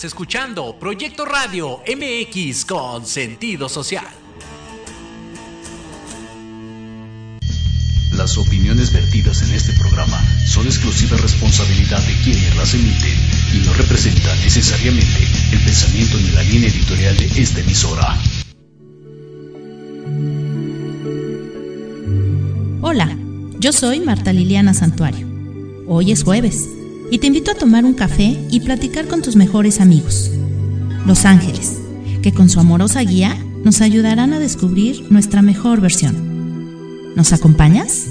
Estás escuchando Proyecto Radio MX con sentido social. Las opiniones vertidas en este programa son exclusiva responsabilidad de quienes las emiten y no representan necesariamente el pensamiento ni la línea editorial de esta emisora. Hola, yo soy Marta Liliana Santuario. Hoy es jueves y te invito a tomar un café y platicar con tus mejores amigos, los ángeles, que con su amorosa guía nos ayudarán a descubrir nuestra mejor versión. ¿Nos acompañas?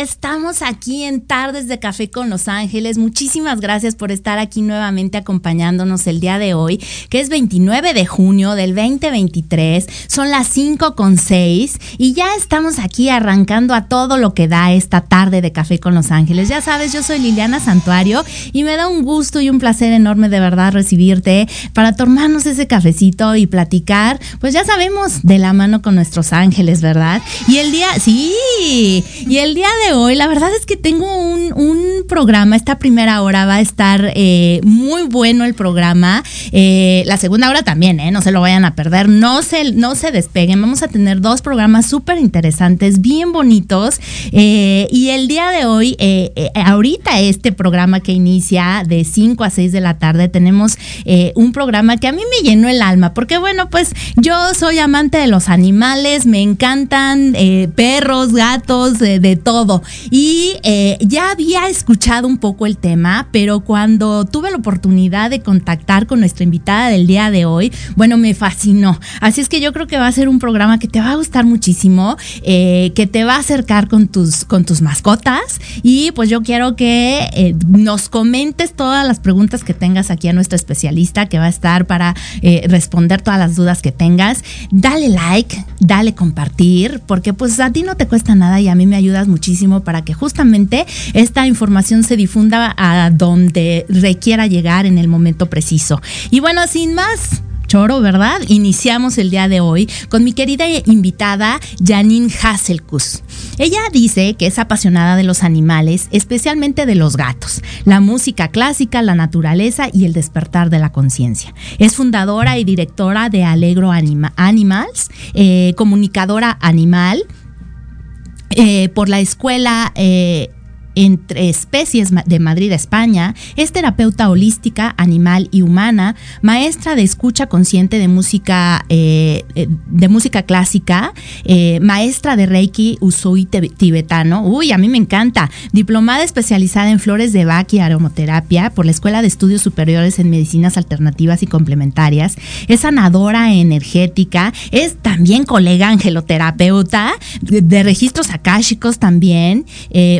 Estamos aquí en Tardes de Café con Los Ángeles. Muchísimas gracias por estar aquí nuevamente acompañándonos el día de hoy, que es 29 de junio del 2023. Son las 5 con 6 y ya estamos aquí arrancando a todo lo que da esta tarde de Café con Los Ángeles. Ya sabes, yo soy Liliana Santuario y me da un gusto y un placer enorme de verdad recibirte para tomarnos ese cafecito y platicar, pues ya sabemos, de la mano con nuestros ángeles, ¿verdad? Y el día, sí, y el día de hoy, la verdad es que tengo un, programa, esta primera hora va a estar eh, muy bueno el programa, eh, la segunda hora también, eh, no se lo vayan a perder, no se, no se despeguen, vamos a tener dos programas súper interesantes, bien bonitos, y el día de hoy, ahorita este programa que inicia de 5 a 6 de la tarde, tenemos un programa que a mí me llenó el alma, porque bueno, pues yo soy amante de los animales, me encantan perros, gatos, de todo. Y eh, ya había escuchado un poco el tema, pero cuando tuve la oportunidad de contactar con nuestra invitada del día de hoy, bueno, me fascinó. Así es que yo creo que va a ser un programa que te va a gustar muchísimo, eh, que te va a acercar con tus, con tus mascotas. Y pues yo quiero que eh, nos comentes todas las preguntas que tengas aquí a nuestra especialista que va a estar para responder todas las dudas que tengas. Dale like, dale compartir, porque pues a ti no te cuesta nada y a mí me ayudas muchísimo para que justamente esta información se difunda a donde requiera llegar en el momento preciso. Y bueno, sin más choro, ¿verdad? Iniciamos el día de hoy con mi querida invitada Janine Hasselkus. Ella dice que es apasionada de los animales, especialmente de los gatos, la música clásica, la naturaleza y el despertar de la conciencia. Es fundadora y directora de Alegro Animals, eh, comunicadora animal, eh, por la escuela eh, entre especies de Madrid, España, es terapeuta holística, animal y humana, maestra de escucha consciente de música, eh, eh, de música clásica, eh, maestra de Reiki Usui tibetano, uy, a mí me encanta, diplomada especializada en flores de Bach y aromoterapia por la Escuela de Estudios Superiores en Medicinas Alternativas y Complementarias, es sanadora energética, es también colega angeloterapeuta de, registros akáshicos también,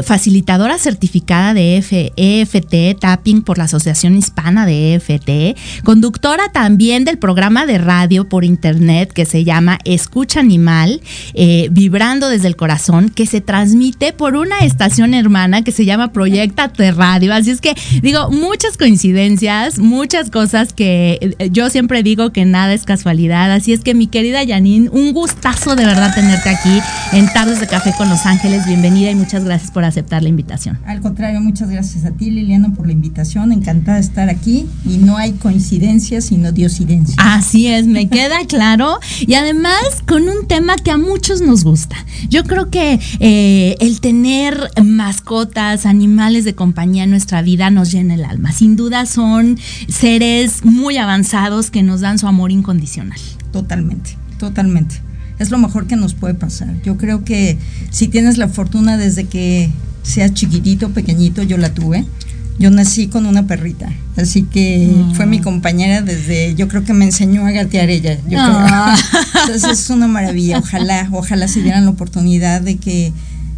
facilitadora certificada de EFT, Tapping por la Asociación Hispana de EFT, conductora también del programa de radio por internet que se llama Escucha Animal, eh, Vibrando desde el Corazón, que se transmite por una estación hermana que se llama Proyectate Radio. Así es que digo, muchas coincidencias, muchas cosas que eh, yo siempre digo que nada es casualidad. Así es que mi querida Janine, un gustazo de verdad tenerte aquí en Tardes de Café con Los Ángeles. Bienvenida y muchas gracias por aceptar la invitación. Al contrario, muchas gracias a ti, Liliana, por la invitación. Encantada de estar aquí. Y no hay coincidencias, sino diosidencias. Así es, me queda claro. Y además, con un tema que a muchos nos gusta. Yo creo que eh, el tener mascotas, animales de compañía en nuestra vida nos llena el alma. Sin duda son seres muy avanzados que nos dan su amor incondicional. Totalmente, totalmente es lo mejor que nos puede pasar. Yo creo que si tienes la fortuna desde que seas chiquitito, pequeñito, yo la tuve. Yo nací con una perrita, así que mm. fue mi compañera desde, yo creo que me enseñó a gatear ella. Ah. Entonces es una maravilla. Ojalá, ojalá se dieran la oportunidad de que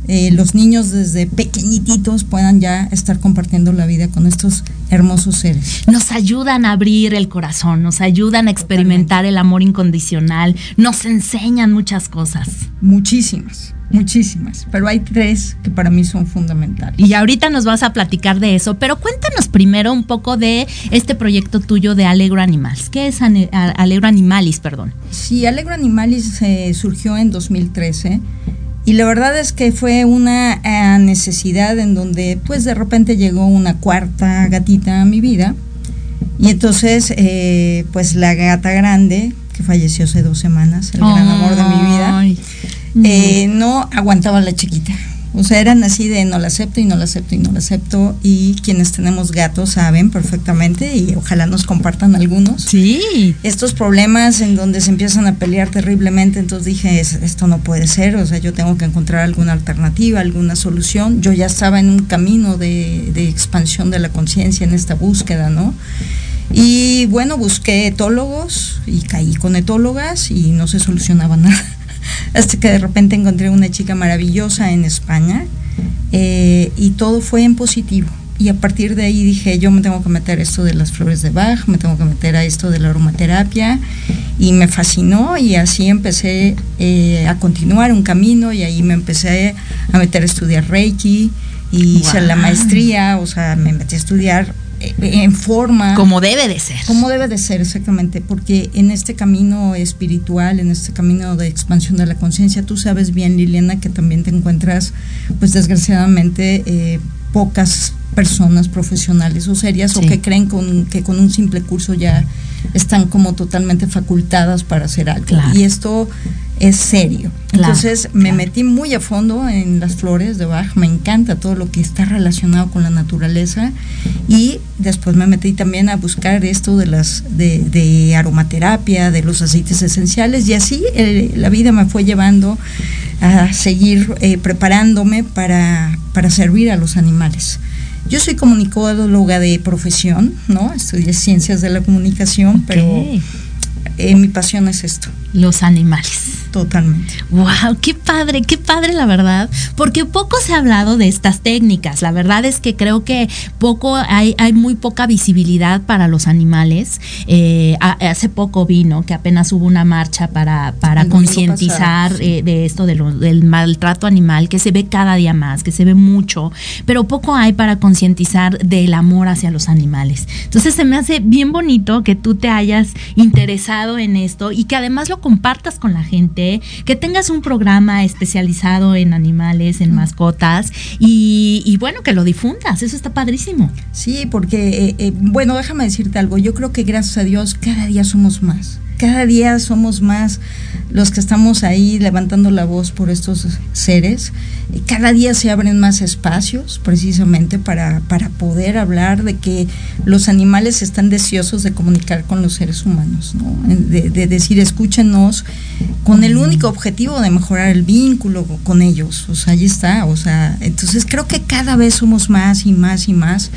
eh, los niños desde pequeñititos puedan ya estar compartiendo la vida con estos hermosos seres. Nos ayudan a abrir el corazón, nos ayudan a experimentar el amor incondicional, nos enseñan muchas cosas. Muchísimas muchísimas, pero hay tres que para mí son fundamentales. Y ahorita nos vas a platicar de eso, pero cuéntanos primero un poco de este proyecto tuyo de Alegro Animals. ¿Qué es Alegro Animalis, perdón? Sí, Alegro Animalis eh, surgió en 2013 y la verdad es que fue una eh, necesidad en donde pues de repente llegó una cuarta gatita a mi vida. Y entonces, eh, pues la gata grande, que falleció hace dos semanas, el gran amor de mi vida, eh, no aguantaba la chiquita. O sea, eran así de no la acepto y no la acepto y no la acepto. Y quienes tenemos gatos saben perfectamente y ojalá nos compartan algunos. Sí. Estos problemas en donde se empiezan a pelear terriblemente. Entonces dije, esto no puede ser. O sea, yo tengo que encontrar alguna alternativa, alguna solución. Yo ya estaba en un camino de, de expansión de la conciencia en esta búsqueda, ¿no? Y bueno, busqué etólogos y caí con etólogas y no se solucionaba nada hasta que de repente encontré una chica maravillosa en España eh, y todo fue en positivo. Y a partir de ahí dije, yo me tengo que meter a esto de las flores de Bach, me tengo que meter a esto de la aromaterapia y me fascinó y así empecé eh, a continuar un camino y ahí me empecé a meter a estudiar Reiki y hice la maestría, o sea, me metí a estudiar en forma. Como debe de ser. Como debe de ser, exactamente, porque en este camino espiritual, en este camino de expansión de la conciencia, tú sabes bien, Liliana, que también te encuentras, pues desgraciadamente, eh, pocas personas profesionales o serias o que creen con, que con un simple curso ya están como totalmente facultadas para hacer algo. Y esto es serio. Entonces me metí muy a fondo en las flores de Bach, me encanta todo lo que está relacionado con la naturaleza y después me metí también a buscar esto de las de, aromaterapia, de los aceites esenciales y así eh, la vida me fue llevando a seguir eh, preparándome para, para servir a los animales. Yo soy comunicóloga de profesión, ¿no? Estudié ciencias de la comunicación, pero eh, mi pasión es esto. Los animales. Totalmente. Wow, qué padre, qué padre la verdad, porque poco se ha hablado de estas técnicas. La verdad es que creo que poco hay, hay muy poca visibilidad para los animales. Eh, hace poco vino que apenas hubo una marcha para, para concientizar eh, de esto del maltrato animal que se ve cada día más, que se ve mucho, pero poco hay para concientizar del amor hacia los animales. Entonces se me hace bien bonito que tú te hayas interesado en esto y que además lo compartas con la gente que tengas un programa especializado en animales, en mascotas y, bueno, que lo difundas, eso está padrísimo. Sí, porque, eh, eh, bueno, déjame decirte algo, yo creo que gracias a Dios cada día somos más cada día somos más los que estamos ahí levantando la voz por estos seres. Cada día se abren más espacios precisamente para, para poder hablar de que los animales están deseosos de comunicar con los seres humanos, de, de, decir escúchenos con el único objetivo de mejorar el vínculo con ellos. O sea, ahí está. O sea, entonces creo que cada vez somos más y más y más,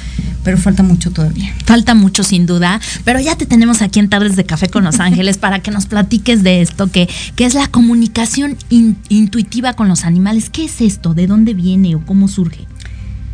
pero falta mucho todavía. Falta mucho sin duda, pero ya te tenemos aquí en Tardes de Café con Los Ángeles para que nos platiques de esto, que, que es la comunicación intuitiva con los animales. ¿Qué es esto? ¿De dónde viene o cómo surge?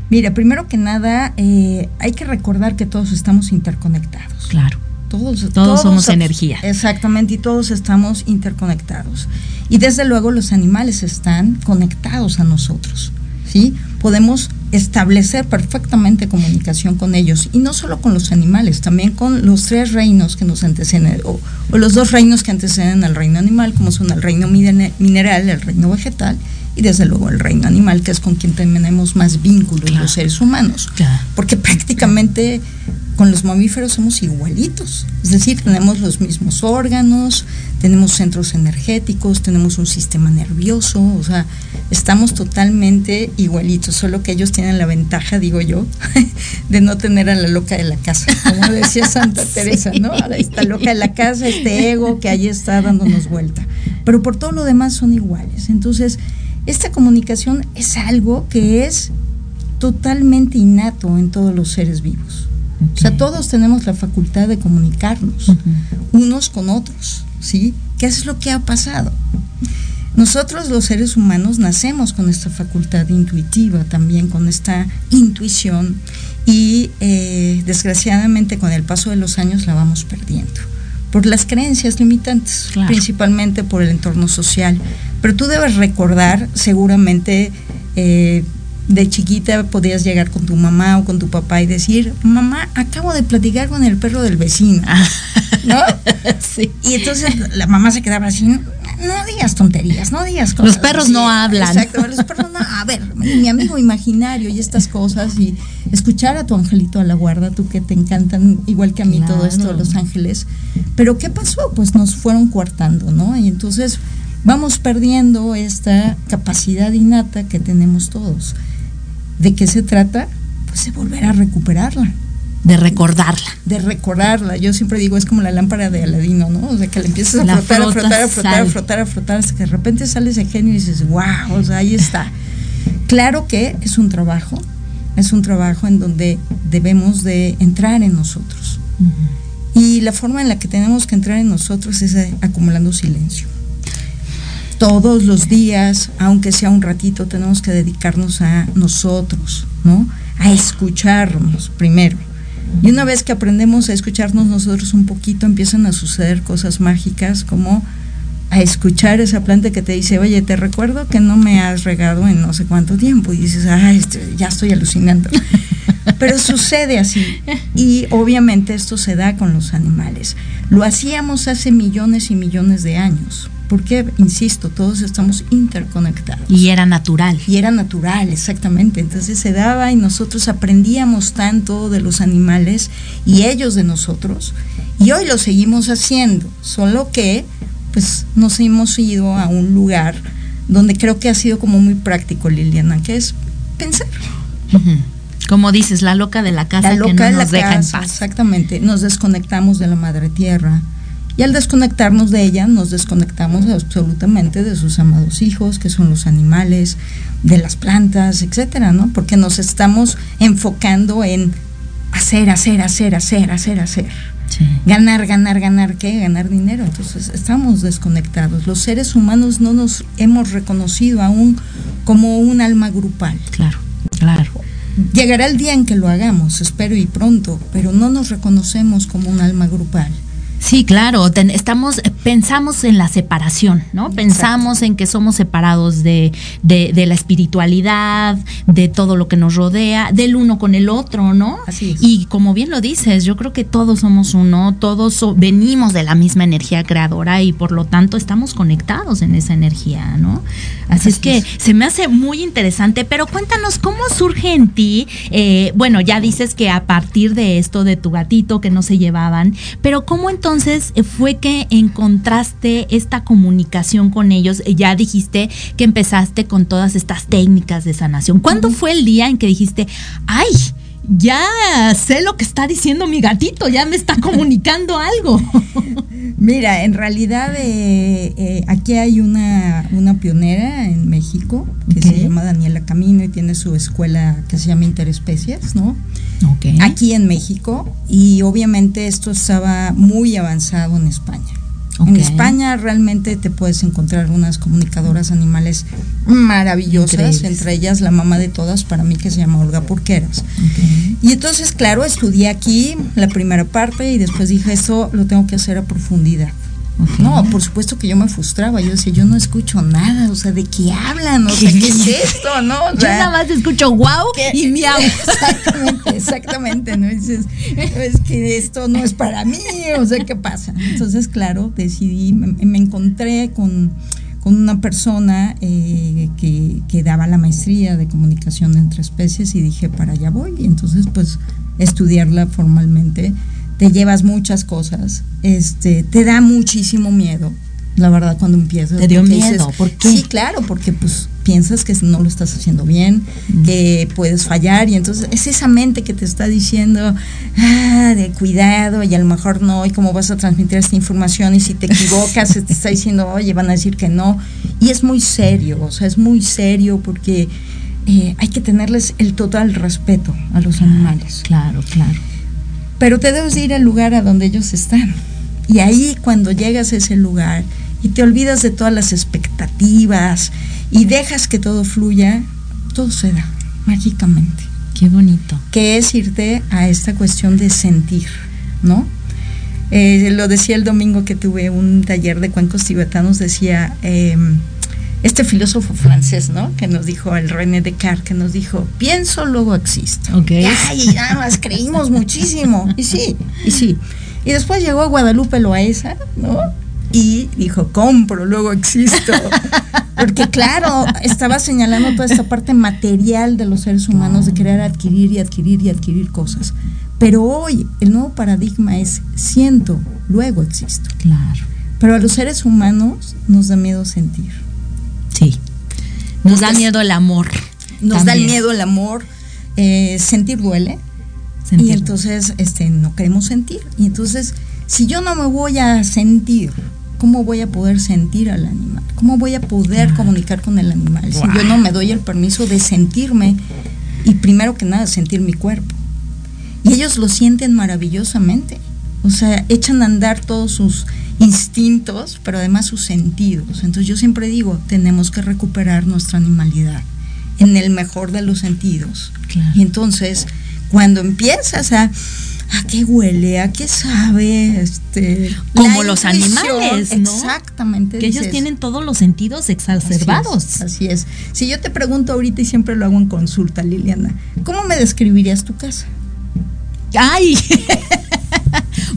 Mira, primero que nada, eh, hay que recordar que todos estamos interconectados. Claro. Todos, todos, somos energía. Exactamente, y todos estamos interconectados. Y desde luego los animales están conectados a nosotros. ¿Sí? Podemos establecer perfectamente comunicación con ellos. Y no solo con los animales, también con los tres reinos que nos anteceden o, los dos reinos que anteceden al reino animal, como son el reino mineral, el reino vegetal y desde luego el reino animal, que es con quien tenemos más vínculo los seres humanos, porque prácticamente con los mamíferos somos igualitos, es decir, tenemos los mismos órganos, tenemos centros energéticos, tenemos un sistema nervioso, o sea, estamos totalmente igualitos, solo que ellos tienen la ventaja, digo yo, de no tener a la loca de la casa, como decía Santa Teresa, ¿no? Esta loca de la casa, este ego que ahí está dándonos vuelta. Pero por todo lo demás son iguales. Entonces, esta comunicación es algo que es totalmente innato en todos los seres vivos. O sea, todos tenemos la facultad de comunicarnos unos con otros, ¿sí? ¿Qué es lo que ha pasado? Nosotros los seres humanos nacemos con esta facultad intuitiva también, con esta intuición y eh, desgraciadamente con el paso de los años la vamos perdiendo por las creencias limitantes, principalmente por el entorno social. Pero tú debes recordar, seguramente, eh, de chiquita podías llegar con tu mamá o con tu papá y decir, mamá, acabo de platicar con el perro del vecino. ¿No? sí. Y entonces la mamá se quedaba así, no digas tonterías, no digas cosas. Los perros no hablan. Exacto, los perros no. A ver, mi amigo imaginario y estas cosas y escuchar a tu angelito a la guarda, tú que te encantan, igual que a mí todo esto, Los Ángeles. Pero ¿qué pasó? Pues nos fueron coartando, ¿no? Y entonces vamos perdiendo esta capacidad innata que tenemos todos. ¿De qué se trata? Pues de volver a recuperarla. De recordarla. De recordarla. Yo siempre digo, es como la lámpara de Aladino, ¿no? O sea, que le empiezas a frotar, a frotar, a frotar, a frotar, a frotar, hasta que de repente sale ese genio y dices, wow, o sea, ahí está. Claro que es un trabajo, es un trabajo en donde debemos de entrar en nosotros. Y la forma en la que tenemos que entrar en nosotros es eh, acumulando silencio. Todos los días, aunque sea un ratito, tenemos que dedicarnos a nosotros, ¿no? A escucharnos primero y una vez que aprendemos a escucharnos nosotros un poquito, empiezan a suceder cosas mágicas como a escuchar esa planta que te dice, oye, te recuerdo que no me has regado en no sé cuánto tiempo. Y dices, ay, este, ya estoy alucinando. Pero sucede así. Y obviamente esto se da con los animales. Lo hacíamos hace millones y millones de años. Porque, insisto, todos estamos interconectados. Y era natural. Y era natural, exactamente. Entonces se daba y nosotros aprendíamos tanto de los animales y ellos de nosotros. Y hoy lo seguimos haciendo, solo que pues nos hemos ido a un lugar donde creo que ha sido como muy práctico, Liliana, que es pensar. Como dices, la loca de la casa que no nos deja en paz. Exactamente, nos desconectamos de la madre tierra y al desconectarnos de ella, nos desconectamos absolutamente de sus amados hijos, que son los animales, de las plantas, etcétera, ¿no? Porque nos estamos enfocando en hacer, hacer, hacer, hacer, hacer, hacer. Ganar, ganar, ganar, ¿qué? Ganar dinero. Entonces estamos desconectados. Los seres humanos no nos hemos reconocido aún como un alma grupal. Claro, claro. Llegará el día en que lo hagamos, espero y pronto, pero no nos reconocemos como un alma grupal. Sí, claro, estamos, pensamos en la separación, ¿no? Pensamos en que somos separados de, de, la espiritualidad, de todo lo que nos rodea, del uno con el otro, ¿no? Así es. Y como bien lo dices, yo creo que todos somos uno, todos venimos de la misma energía creadora y por lo tanto estamos conectados en esa energía, ¿no? Así, es que se me hace muy interesante, pero cuéntanos cómo surge en ti, eh, bueno, ya dices que a partir de esto de tu gatito que no se llevaban, pero cómo entonces entonces fue que encontraste esta comunicación con ellos? Ya dijiste que empezaste con todas estas técnicas de sanación. ¿Cuándo fue el día en que dijiste, ay, ya sé lo que está diciendo mi gatito, ya me está comunicando algo. Mira, en realidad eh, aquí hay una, una, pionera en México que se llama Daniela Camino y tiene su escuela que se llama Interespecies, ¿no? aquí en México y obviamente esto estaba muy avanzado en España. En España realmente te puedes encontrar unas comunicadoras animales maravillosas, entre ellas la mamá de todas para mí que se llama Olga Porqueras. Y entonces, claro, estudié aquí la primera parte y después dije, eso lo tengo que hacer a profundidad. No, por supuesto que yo me frustraba. Yo decía, yo no escucho nada. O sea, ¿de qué hablan? O sea, ¿qué es esto? ¿No? yo nada más escucho wow y miau. Exactamente, exactamente. ¿no? Dices, es que esto no es para mí. O sea, ¿qué pasa? Entonces, claro, decidí, me, encontré con, una persona eh, que, que daba la maestría de comunicación entre especies y dije, para allá voy. Y entonces, pues, estudiarla formalmente te llevas muchas cosas, este, te da muchísimo miedo, la verdad, cuando empiezas. ¿Te dio miedo? ¿Por qué? Sí, claro, porque pues piensas que no lo estás haciendo bien, que puedes fallar y entonces es esa mente que te está diciendo ah, de cuidado y a lo mejor no y cómo vas a transmitir esta información y si te equivocas te está diciendo oye van a decir que no y es muy serio, o sea es muy serio porque eh, hay que tenerles el total respeto a los animales. Claro, claro pero te debes ir al lugar a donde ellos están. Y ahí cuando llegas a ese lugar y te olvidas de todas las expectativas y dejas que todo fluya, todo se da mágicamente. Qué bonito. Que es irte a esta cuestión de sentir, ¿no? Eh, lo decía el domingo que tuve un taller de cuencos tibetanos, decía em, este filósofo francés, ¿no? Que nos dijo, el René Descartes, que nos dijo, pienso, luego existo. Ok. Ay, nada más creímos muchísimo. Y sí, y sí. Y después llegó Guadalupe Loaesa, ¿no? Y dijo, compro, luego existo. Porque claro, estaba señalando toda esta parte material de los seres humanos, de querer adquirir y adquirir y adquirir cosas. Pero hoy el nuevo paradigma es siento, luego existo. Claro. Pero a los seres humanos nos da miedo sentir. Sí. Nos da miedo el amor. Nos da el miedo el amor. Eh, sentir duele. Sentir. Y entonces este, no queremos sentir. Y entonces, si yo no me voy a sentir, ¿cómo voy a poder sentir al animal? ¿Cómo voy a poder comunicar con el animal? Si yo no me doy el permiso de sentirme y primero que nada sentir mi cuerpo. Y ellos lo sienten maravillosamente. O sea, echan a andar todos sus instintos, pero además sus sentidos. Entonces yo siempre digo, tenemos que recuperar nuestra animalidad en el mejor de los sentidos. Claro. Y entonces, cuando empiezas a a qué huele, a qué sabe, este Como los animales, ¿no? Exactamente. Que ellos tienen todos los sentidos Así exacerbados. es, Así es. Si yo te pregunto ahorita y siempre lo hago en consulta, Liliana, ¿cómo me describirías tu casa? ¡Ay!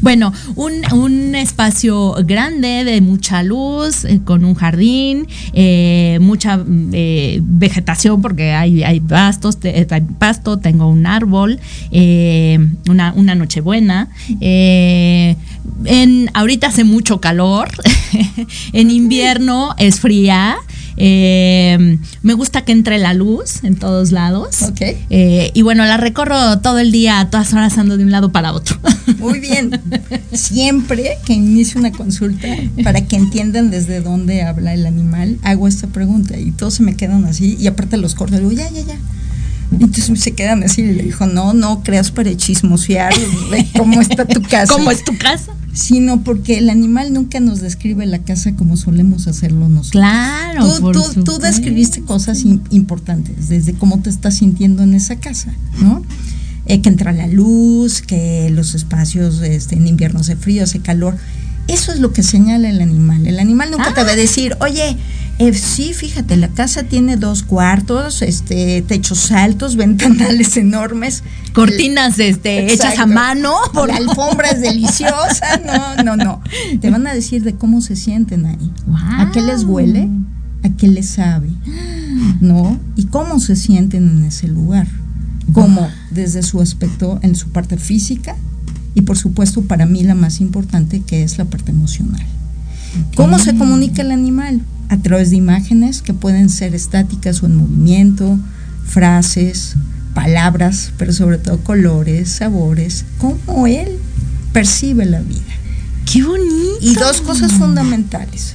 bueno, un, un espacio grande de mucha luz, eh, con un jardín, eh, mucha eh, vegetación, porque hay, hay pastos, hay pasto, tengo un árbol, una, una nochebuena. en, ahorita hace mucho calor, en invierno es fría. Eh, me gusta que entre la luz en todos lados. Eh, y bueno, la recorro todo el día, a todas horas ando de un lado para otro. Muy bien. Siempre que inicio una consulta, para que entiendan desde dónde habla el animal, hago esta pregunta y todos se me quedan así y aparte los corto, digo, ya, ya, ya. Entonces se quedan así y le dijo, no, no creas para chismosear cómo está tu casa. ¿Cómo es tu casa? Sino porque el animal nunca nos describe la casa como solemos hacerlo nosotros. Claro. Tú, por tú- tú describiste cosas im- importantes, desde cómo te estás sintiendo en esa casa, ¿no? Eh, que entra la luz, que los espacios este, en invierno hace frío, hace calor. Eso es lo que señala el animal. El animal nunca te va a decir, oye, eh, sí, fíjate, la casa tiene dos cuartos, este, techos altos, ventanales enormes. Cortinas este, hechas a mano. por- La alfombra es deliciosa. No, no, no. Te van a decir de cómo se sienten ahí. ¿A qué les huele? ¿A qué les sabe? ¿No? ¿Y cómo se sienten en ese lugar? Como desde su aspecto, en su parte física y por supuesto para mí la más importante que es la parte emocional. ¿Cómo se comunica el animal? A través de imágenes que pueden ser estáticas o en movimiento, frases, palabras, pero sobre todo colores, sabores, cómo él percibe la vida. ¡Qué bonito! Y dos cosas fundamentales.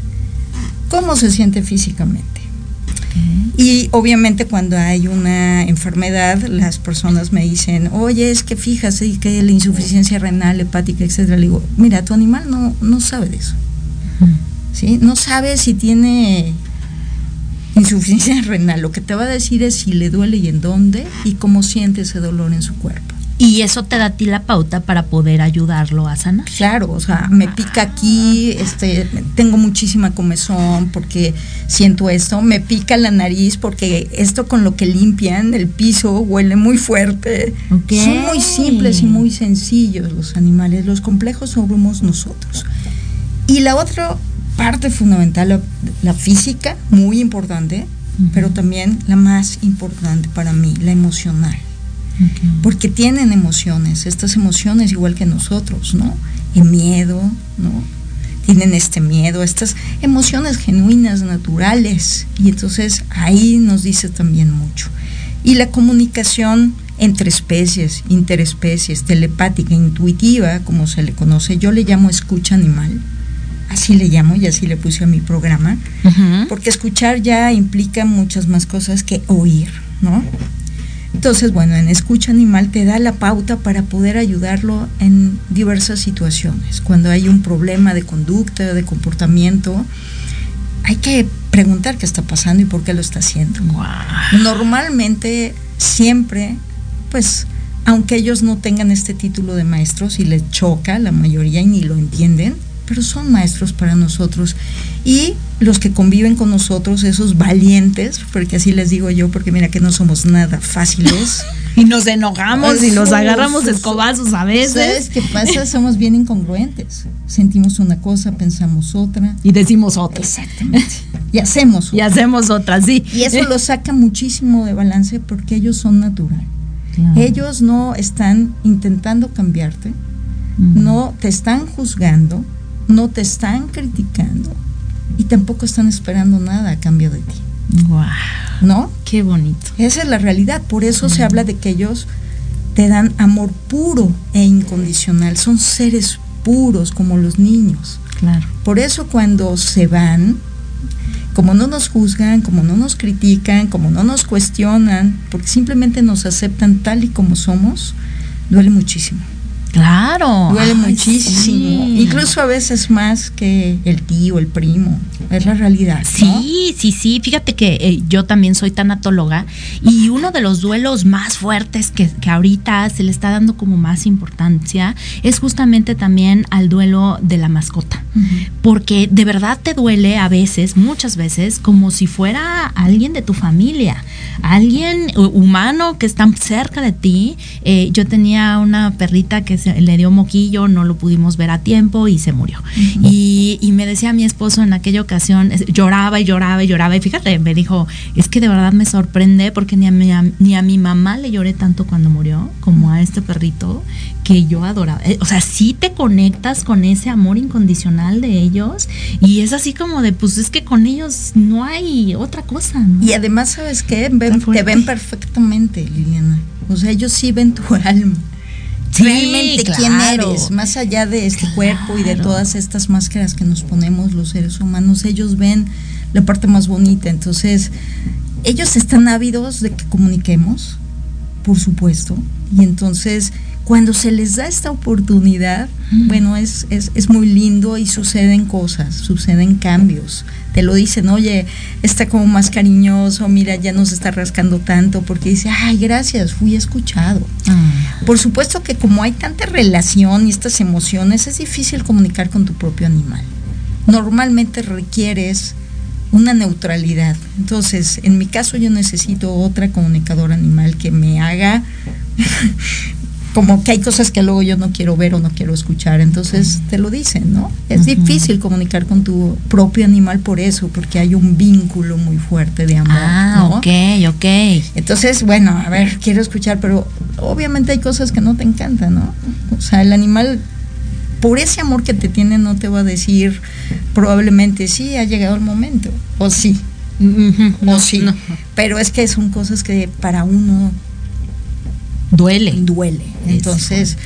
¿Cómo se siente físicamente? Y obviamente cuando hay una enfermedad, las personas me dicen, oye, es que fíjate que la insuficiencia renal, hepática, etcétera. Le digo, mira, tu animal no, no sabe de eso. ¿sí? No sabe si tiene insuficiencia renal. Lo que te va a decir es si le duele y en dónde y cómo siente ese dolor en su cuerpo. Y eso te da a ti la pauta para poder ayudarlo a sanar. Claro, o sea, me pica aquí, este, tengo muchísima comezón porque siento esto, me pica la nariz porque esto con lo que limpian el piso huele muy fuerte. Son muy simples y muy sencillos los animales, los complejos somos nosotros. Y la otra parte fundamental, la, la física, muy importante, pero también la más importante para mí, la emocional porque tienen emociones, estas emociones igual que nosotros, ¿no? El miedo, ¿no? Tienen este miedo, estas emociones genuinas, naturales, y entonces ahí nos dice también mucho. Y la comunicación entre especies, interespecies, telepática, intuitiva, como se le conoce, yo le llamo escucha animal, así le llamo y así le puse a mi programa, porque escuchar ya implica muchas más cosas que oír, ¿no? Entonces, bueno, en escucha animal te da la pauta para poder ayudarlo en diversas situaciones. Cuando hay un problema de conducta, de comportamiento, hay que preguntar qué está pasando y por qué lo está haciendo. Normalmente, siempre, pues, aunque ellos no tengan este título de maestros y les choca la mayoría y ni lo entienden, pero son maestros para nosotros. Y los que conviven con nosotros, esos valientes, porque así les digo yo, porque mira que no somos nada fáciles. y nos enojamos y nos agarramos escobazos a veces. ¿Sabes qué pasa? Somos bien incongruentes. Sentimos una cosa, pensamos otra. Y decimos otra. Exactamente. Y hacemos otra. Y hacemos otra, sí. Y eso lo saca muchísimo de balance porque ellos son natural. Ellos no están intentando cambiarte, no te están juzgando, no te están criticando y tampoco están esperando nada a cambio de ti. Wow. ¿No? Qué bonito. Esa es la realidad. Por eso se habla de que ellos te dan amor puro e incondicional. Son seres puros como los niños. Claro. Por eso cuando se van, como no nos juzgan, como no nos critican, como no nos cuestionan, porque simplemente nos aceptan tal y como somos, duele muchísimo. Claro. Duele muchísimo. Incluso a veces más que el tío, el primo. Es la realidad. Sí, sí, sí. Fíjate que eh, yo también soy tanatóloga y uno de los duelos más fuertes que, ahorita se le está dando como más importancia es justamente también al duelo de la mascota. Porque de verdad te duele a veces, muchas veces, como si fuera alguien de tu familia, alguien humano que está cerca de ti. Eh, yo tenía una perrita que le dio moquillo, no lo pudimos ver a tiempo y se murió. y, y, me decía mi esposo en aquella ocasión, lloraba y lloraba y lloraba. Y fíjate, me dijo, es que de verdad me sorprende porque ni a mi, ni a mi mamá le lloré tanto cuando murió como a este perrito que yo adoraba. Eh, o sea, sí te conectas con ese amor incondicional de ellos y es así como de, pues es que con ellos no hay otra cosa. Y además, ¿sabes qué? te ven perfectamente, Liliana. O sea, ellos sí ven tu alma realmente quién eres, más allá de este cuerpo y de todas estas máscaras que nos ponemos los seres humanos, ellos ven la parte más bonita, entonces ellos están ávidos de que comuniquemos, por supuesto, y entonces cuando se les da esta oportunidad, bueno, es, es, es, muy lindo y suceden cosas, suceden cambios. Te lo dicen, oye, está como más cariñoso, mira, ya no se está rascando tanto, porque dice, ay, gracias, fui escuchado. Ah. Por supuesto que como hay tanta relación y estas emociones, es difícil comunicar con tu propio animal. Normalmente requieres una neutralidad. Entonces, en mi caso yo necesito otra comunicadora animal que me haga como que hay cosas que luego yo no quiero ver o no quiero escuchar, entonces te lo dicen, ¿no? Es difícil comunicar con tu propio animal por eso, porque hay un vínculo muy fuerte de amor. Ah, ok, ok. Entonces, bueno, a ver, quiero escuchar, pero obviamente hay cosas que no te encantan, ¿no? O sea, el animal por ese amor que te tiene no te va a decir probablemente sí ha llegado el momento o sí o sí pero es que son cosas que para uno Duele. Duele. Entonces,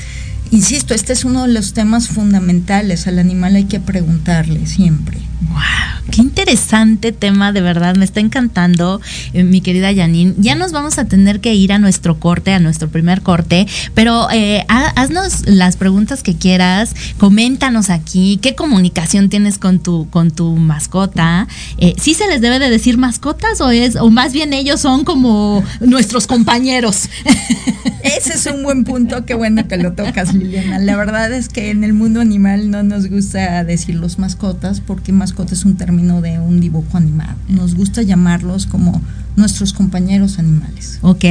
insisto, este es uno de los temas fundamentales. Al animal hay que preguntarle siempre. ¡Wow! Qué interesante tema, de verdad, me está encantando, eh, mi querida Janine. Ya nos vamos a tener que ir a nuestro corte, a nuestro primer corte, pero eh, haznos las preguntas que quieras, coméntanos aquí, qué comunicación tienes con tu, con tu mascota. Eh, ¿Sí se les debe de decir mascotas o es, o más bien ellos son como nuestros compañeros? Ese es un buen punto, qué bueno que lo tocas, La verdad es que en el mundo animal no nos gusta decir los mascotas porque mascota es un término de un dibujo animado. Nos gusta llamarlos como nuestros compañeros animales. Ok,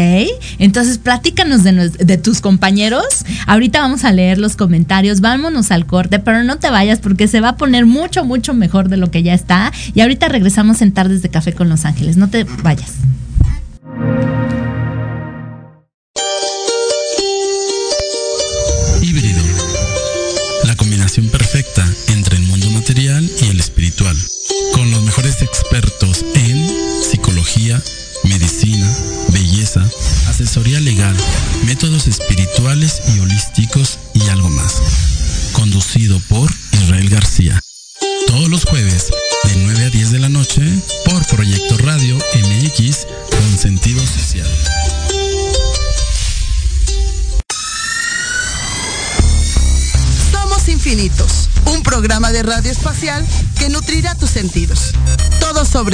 entonces platícanos de, de, tus compañeros. Ahorita vamos a leer los comentarios, vámonos al corte, pero no te vayas porque se va a poner mucho, mucho mejor de lo que ya está. Y ahorita regresamos en Tardes de Café con Los Ángeles, no te vayas.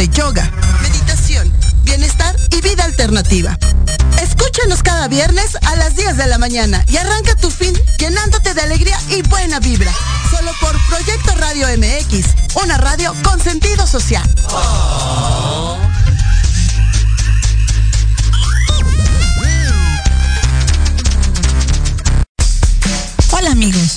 Yoga, meditación, bienestar y vida alternativa. Escúchanos cada viernes a las 10 de la mañana y arranca tu fin llenándote de alegría y buena vibra. Solo por Proyecto Radio MX, una radio con sentido social. Hola amigos,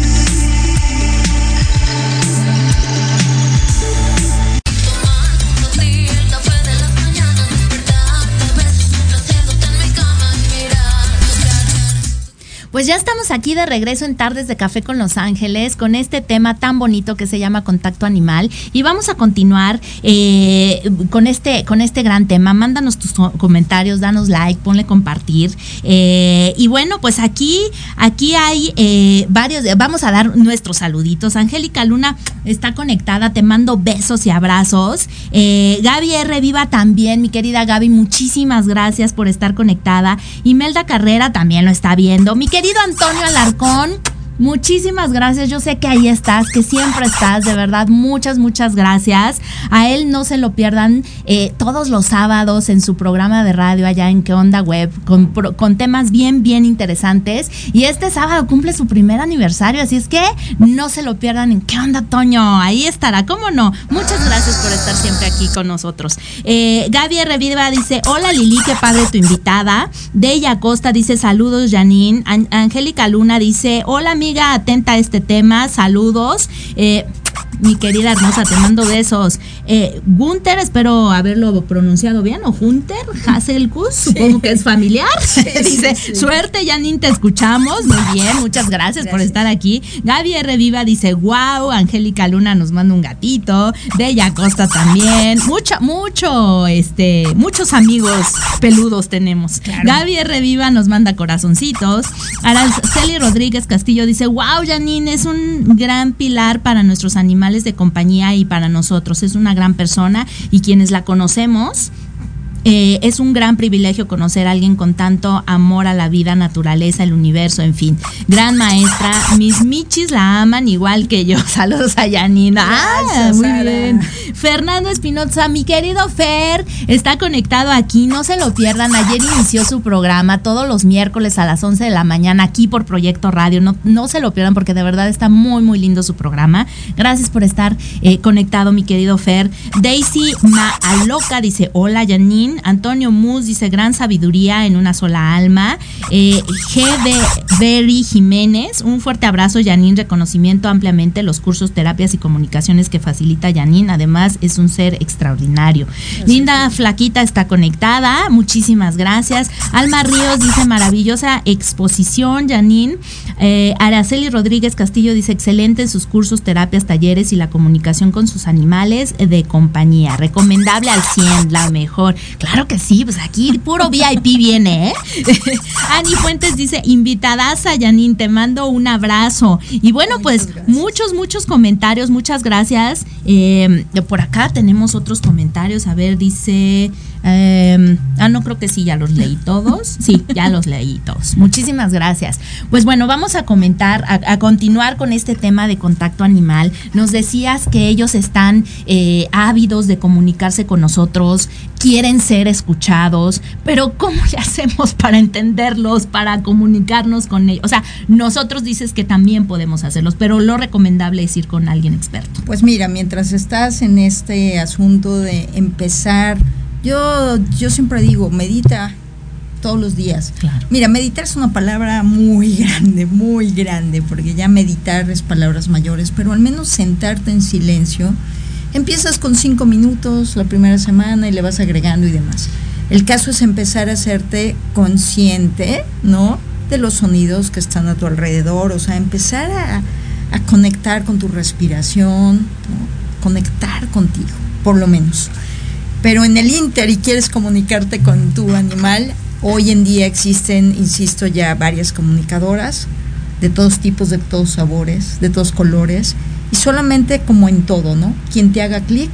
Pues ya estamos aquí de regreso en Tardes de Café con Los Ángeles con este tema tan bonito que se llama Contacto Animal y vamos a continuar eh, con, este, con este gran tema. Mándanos tus comentarios, danos like, ponle compartir. Eh, y bueno, pues aquí, aquí hay eh, varios, vamos a dar nuestros saluditos. Angélica Luna está conectada, te mando besos y abrazos. Gaby R. Viva también, mi querida Gaby, muchísimas gracias por estar conectada. Imelda Carrera también lo está viendo. Mi querido Antonio Alarcón, Muchísimas gracias, yo sé que ahí estás, que siempre estás, de verdad, muchas, muchas gracias. A él no se lo pierdan eh, todos los sábados en su programa de radio allá en Que Onda Web, con, temas bien, bien interesantes. Y este sábado cumple su primer aniversario, así es que no se lo pierdan en ¿Qué Onda Toño? Ahí estará, ¿cómo no? Muchas gracias por estar siempre aquí con nosotros. Eh, Gaby Reviva dice, hola Lili, qué padre tu invitada. Deya Costa dice, saludos Janine. Angélica Luna dice, hola amiga atenta a este tema. Saludos. Eh, mi querida hermosa, te mando besos. Eh, Gunther, espero haberlo pronunciado bien, o Gunter Hasselkus, supongo que es familiar. Dice, suerte, Janine, te escuchamos. Muy bien, muchas gracias, por estar aquí. Gaby R. Viva dice, wow, Angélica Luna nos manda un gatito. Deya Costa también. Mucho, mucho, este, muchos amigos peludos tenemos. Gaby R. Viva nos manda corazoncitos. Araceli Rodríguez Castillo dice, wow, Janine, es un gran pilar para nuestros animales de compañía y para nosotros. Es una gran persona y quienes la conocemos eh, es un gran privilegio conocer a alguien con tanto amor a la vida, naturaleza, el universo, en fin. Gran maestra. Mis michis la aman igual que yo. Saludos a Yanina. Ah, muy bien. Fernando Espinoza, mi querido Fer, está conectado aquí. No se lo pierdan. Ayer inició su programa todos los miércoles a las 11 de la mañana aquí por Proyecto Radio. No, no se lo pierdan porque de verdad está muy, muy lindo su programa. Gracias por estar eh, conectado, mi querido Fer. Daisy Maaloca dice: Hola, Antonio Mus dice gran sabiduría en una sola alma. Eh, G. de Berry Jiménez, un fuerte abrazo, Janine, reconocimiento ampliamente los cursos, terapias y comunicaciones que facilita Janine. Además, es un ser extraordinario. Linda Flaquita está conectada, muchísimas gracias. Alma Ríos dice maravillosa exposición, Janine. Eh, Araceli Rodríguez Castillo dice excelente en sus cursos, terapias, talleres y la comunicación con sus animales de compañía. Recomendable al 100, la mejor. Claro que sí, pues aquí puro VIP viene, ¿eh? Ani Fuentes dice, invitadas a Janine, te mando un abrazo. Y bueno, pues muchos, muchos comentarios, muchas gracias. Eh, por acá tenemos otros comentarios. A ver, dice... Eh, ah, no creo que sí, ya los leí todos. Sí, ya los leí todos. Muchísimas gracias. Pues bueno, vamos a comentar, a, continuar con este tema de contacto animal. Nos decías que ellos están eh, ávidos de comunicarse con nosotros, quieren ser escuchados, pero ¿cómo le hacemos para entenderlos, para comunicarnos con ellos? O sea, nosotros dices que también podemos hacerlos, pero lo recomendable es ir con alguien experto. Pues mira, mientras estás en este asunto de empezar yo, yo siempre digo, medita todos los días. Claro. Mira, meditar es una palabra muy grande, muy grande, porque ya meditar es palabras mayores, pero al menos sentarte en silencio. Empiezas con cinco minutos la primera semana y le vas agregando y demás. El caso es empezar a hacerte consciente, ¿no? De los sonidos que están a tu alrededor, o sea, empezar a, a conectar con tu respiración, conectar contigo, por lo menos. Pero en el Inter y quieres comunicarte con tu animal, hoy en día existen, insisto, ya varias comunicadoras de todos tipos, de todos sabores, de todos colores, y solamente como en todo, ¿no? Quien te haga clic.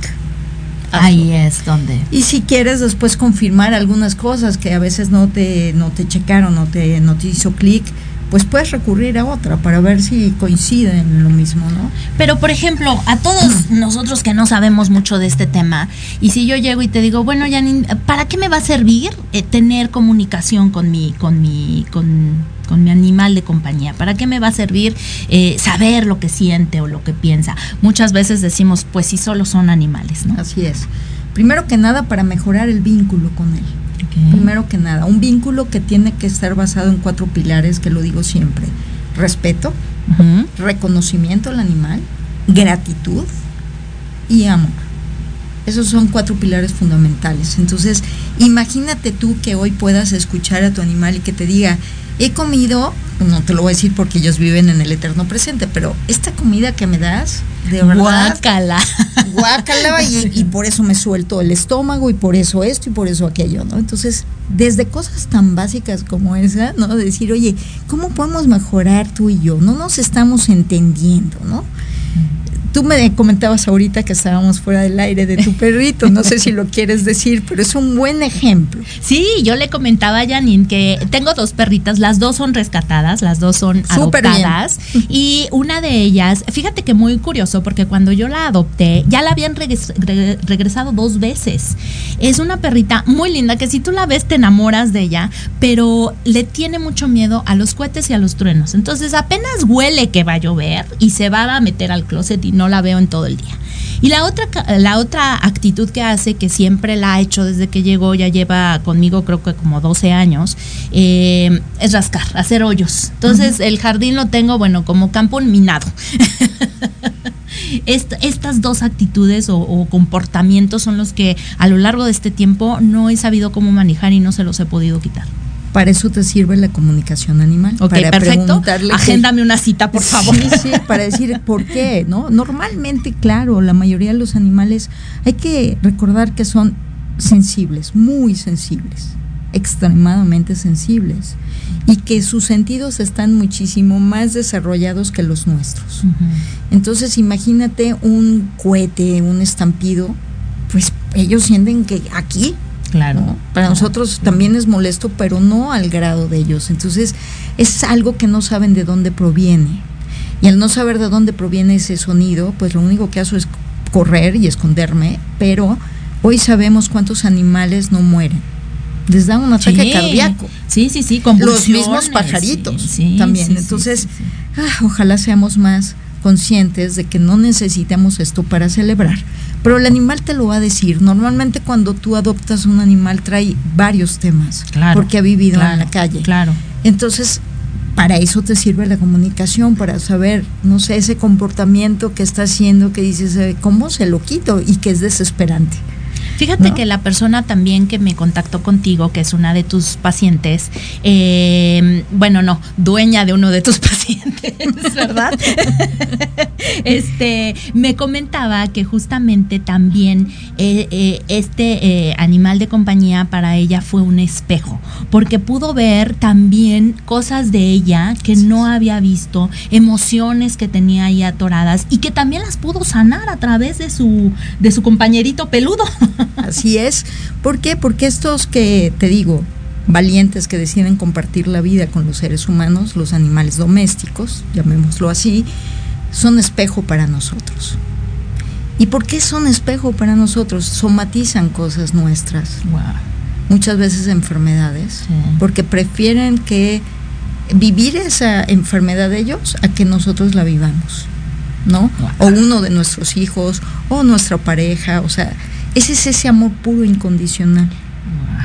Ahí es donde. Y si quieres después confirmar algunas cosas que a veces no te, no te checaron, no te, no te hizo clic, pues puedes recurrir a otra para ver si coinciden en lo mismo, ¿no? Pero, por ejemplo, a todos nosotros que no sabemos mucho de este tema, y si yo llego y te digo, bueno, Janine, ¿para qué me va a servir eh, tener comunicación con mi, con mi, con, mi animal de compañía? ¿Para qué me va a servir eh, saber lo que siente o lo que piensa? Muchas veces decimos, pues si solo son animales, ¿no? Así es. Primero que nada, para mejorar el vínculo con él. Primero que nada, un vínculo que tiene que estar basado en cuatro pilares, que lo digo siempre. Respeto, reconocimiento al animal, gratitud y amor. Esos son cuatro pilares fundamentales. Entonces, imagínate tú que hoy puedas escuchar a tu animal y que te diga, he comido, no te lo voy a decir porque ellos viven en el eterno presente, pero esta comida que me das, de verdad. Guácala. Guácala y, y, por eso me suelto el estómago y por eso esto y por eso aquello, ¿no? Entonces, desde cosas tan básicas como esa, ¿no? Decir, oye, ¿cómo podemos mejorar tú y yo? No nos estamos entendiendo, ¿no? Tú me comentabas ahorita que estábamos fuera del aire de tu perrito, no sé si lo quieres decir, pero es un buen ejemplo. Sí, yo le comentaba a Janine que tengo dos perritas, las dos son rescatadas, las dos son adoptadas y una de ellas, fíjate que muy curioso porque cuando yo la adopté ya la habían regresado dos veces. Es una perrita muy linda que si tú la ves te enamoras de ella, pero le tiene mucho miedo a los cohetes y a los truenos. Entonces apenas huele que va a llover y se va a meter al closet y no la veo en todo el día. Y la otra, la otra actitud que hace, que siempre la ha hecho desde que llegó, ya lleva conmigo creo que como 12 años, eh, es rascar, hacer hoyos. Entonces el jardín lo tengo, bueno, como campo minado. estas dos actitudes o, comportamientos son los que a lo largo de este tiempo no he sabido cómo manejar y no se los he podido quitar. Para eso te sirve la comunicación animal. para preguntarle. Agéndame una cita, por favor. Sí, sí, para decir por qué, ¿no? Normalmente, claro, la mayoría de los animales hay que recordar que son sensibles, muy sensibles, extremadamente sensibles y que sus sentidos están muchísimo más desarrollados que los nuestros. Entonces, imagínate un cohete, un estampido, pues ellos sienten que aquí Claro. Para nosotros también es molesto, pero no al grado de ellos. Entonces, es algo que no saben de dónde proviene. Y al no saber de dónde proviene ese sonido, pues lo único que hago es correr y esconderme, pero hoy sabemos cuántos animales no mueren. Les da un ataque cardíaco. Sí, sí, sí, Los mismos pajaritos también. Entonces, ah, ojalá seamos más conscientes de que no necesitamos esto para celebrar. Pero el animal te lo va a decir. Normalmente cuando tú adoptas un animal trae varios temas. Claro. Porque ha vivido en la calle. Claro. Entonces, para eso te sirve la comunicación, para saber, no sé, ese comportamiento que está haciendo que dices, ¿cómo se lo quito? Y que es desesperante. Fíjate que la persona también que me contactó contigo, que es una de tus pacientes, eh, bueno, no, dueña de uno de tus pacientes, ¿verdad? este, me comentaba que justamente también eh, eh, este animal de compañía para ella fue un espejo, porque pudo ver también cosas de ella que no había visto, emociones que tenía ahí atoradas y que también las pudo sanar a través de su, de su compañerito peludo. Así es. ¿Por qué? Porque estos que te digo, valientes que deciden compartir la vida con los seres humanos, los animales domésticos, llamémoslo así, son espejo para nosotros. ¿Y por qué son espejo para nosotros? Somatizan cosas nuestras. Muchas veces enfermedades, porque prefieren que vivir esa enfermedad de ellos a que nosotros la vivamos, ¿no? O uno de nuestros hijos, o nuestra pareja, o sea, ese es ese amor puro incondicional,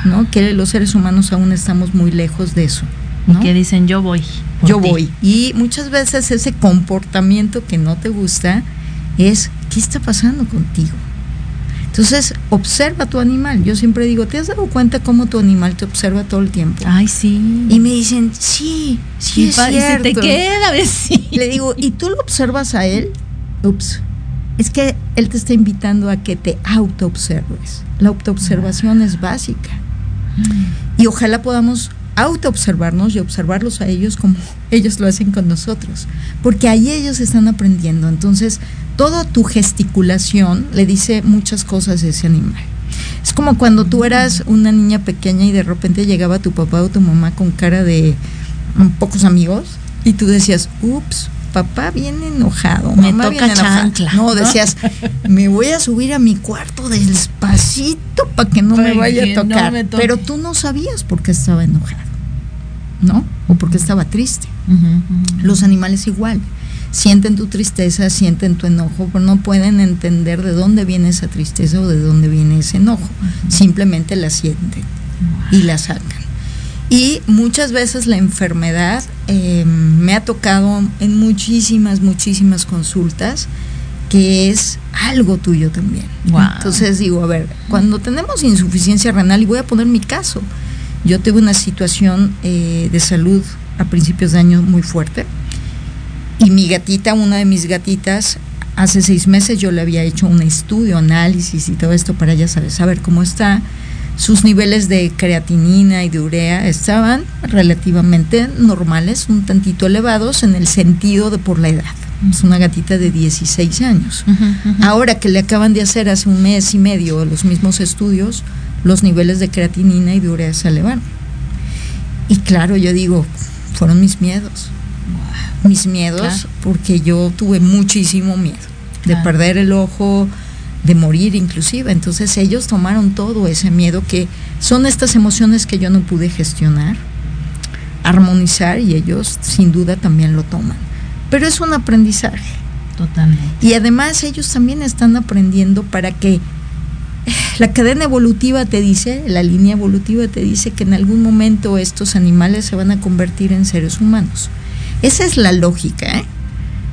¿no? Que los seres humanos aún estamos muy lejos de eso. ¿no? que dicen yo voy. Yo voy. Y muchas veces ese comportamiento que no te gusta es, ¿qué está pasando contigo? Entonces, observa tu animal. Yo siempre digo, ¿te has dado cuenta cómo tu animal te observa todo el tiempo? Ay, sí. Y me dicen, sí, sí, es cierto. te queda, sí. Le digo, ¿y tú lo observas a él? Ups. Es que él te está invitando a que te autoobserves. La autoobservación es básica. Y ojalá podamos autoobservarnos y observarlos a ellos como ellos lo hacen con nosotros. Porque ahí ellos están aprendiendo. Entonces, toda tu gesticulación le dice muchas cosas a ese animal. Es como cuando tú eras una niña pequeña y de repente llegaba tu papá o tu mamá con cara de mm, pocos amigos y tú decías, ups, papá viene enojado, me toca chancla. No, decías, me voy a subir a mi cuarto despacito para que no me vaya a tocar. Pero tú no sabías por qué estaba enojado, ¿no? O porque estaba triste. Los animales igual sienten tu tristeza, sienten tu enojo, pero no pueden entender de dónde viene esa tristeza o de dónde viene ese enojo. Simplemente la sienten y la sacan. Y muchas veces la enfermedad eh, me ha tocado en muchísimas, muchísimas consultas que es algo tuyo también. Entonces digo, a ver, cuando tenemos insuficiencia renal, y voy a poner mi caso, yo tuve una situación eh, de salud a principios de año muy fuerte y mi gatita, una de mis gatitas, hace seis meses yo le había hecho un estudio, análisis y todo esto para ella saber, saber cómo está. Sus niveles de creatinina y de urea estaban relativamente normales, un tantito elevados en el sentido de por la edad. Es una gatita de 16 años. Ahora que le acaban de hacer hace un mes y medio los mismos estudios, los niveles de creatinina y de urea se elevaron. Y claro, yo digo, fueron mis miedos mis miedos, porque yo tuve muchísimo miedo de perder el ojo, de morir inclusive. Entonces ellos tomaron todo ese miedo que son estas emociones que yo no pude gestionar, armonizar y ellos sin duda también lo toman. Pero es un aprendizaje. Totalmente. Y además ellos también están aprendiendo para que la cadena evolutiva te dice, la línea evolutiva te dice que en algún momento estos animales se van a convertir en seres humanos. Esa es la lógica. ¿eh?